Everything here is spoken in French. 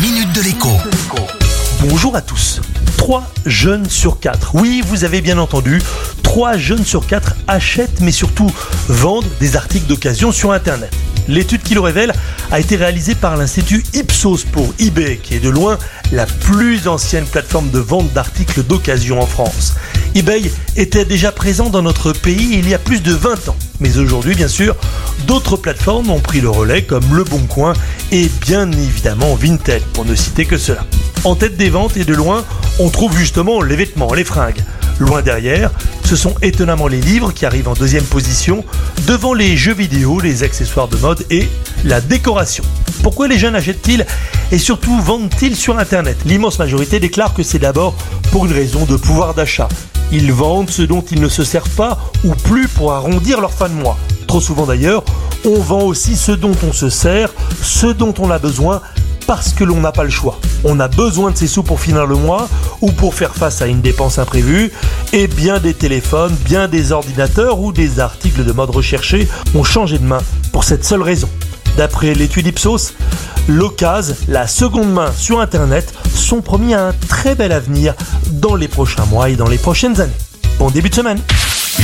minute de l'écho. Bonjour à tous. 3 jeunes sur 4. Oui, vous avez bien entendu, 3 jeunes sur 4 achètent mais surtout vendent des articles d'occasion sur Internet. L'étude qui le révèle a été réalisée par l'Institut Ipsos pour eBay, qui est de loin la plus ancienne plateforme de vente d'articles d'occasion en France. eBay était déjà présent dans notre pays il y a plus de 20 ans. Mais aujourd'hui, bien sûr, d'autres plateformes ont pris le relais comme Le Bon Coin et bien évidemment Vinted, pour ne citer que cela. En tête des ventes et de loin, on trouve justement les vêtements, les fringues. Loin derrière, ce sont étonnamment les livres qui arrivent en deuxième position, devant les jeux vidéo, les accessoires de mode et la décoration. Pourquoi les jeunes achètent-ils et surtout vendent-ils sur Internet? L'immense majorité déclare que c'est d'abord pour une raison de pouvoir d'achat. Ils vendent ce dont ils ne se servent pas ou plus pour arrondir leur fin de mois. Trop souvent d'ailleurs, on vend aussi ce dont on se sert, ce dont on a besoin parce que l'on n'a pas le choix. On a besoin de ces sous pour finir le mois ou pour faire face à une dépense imprévue. Et bien des téléphones, bien des ordinateurs ou des articles de mode recherchés ont changé de main pour cette seule raison. D'après l'étude Ipsos, l'occasion, la seconde main sur Internet sont promis à un très bel avenir dans les prochains mois et dans les prochaines années. Bon début de semaine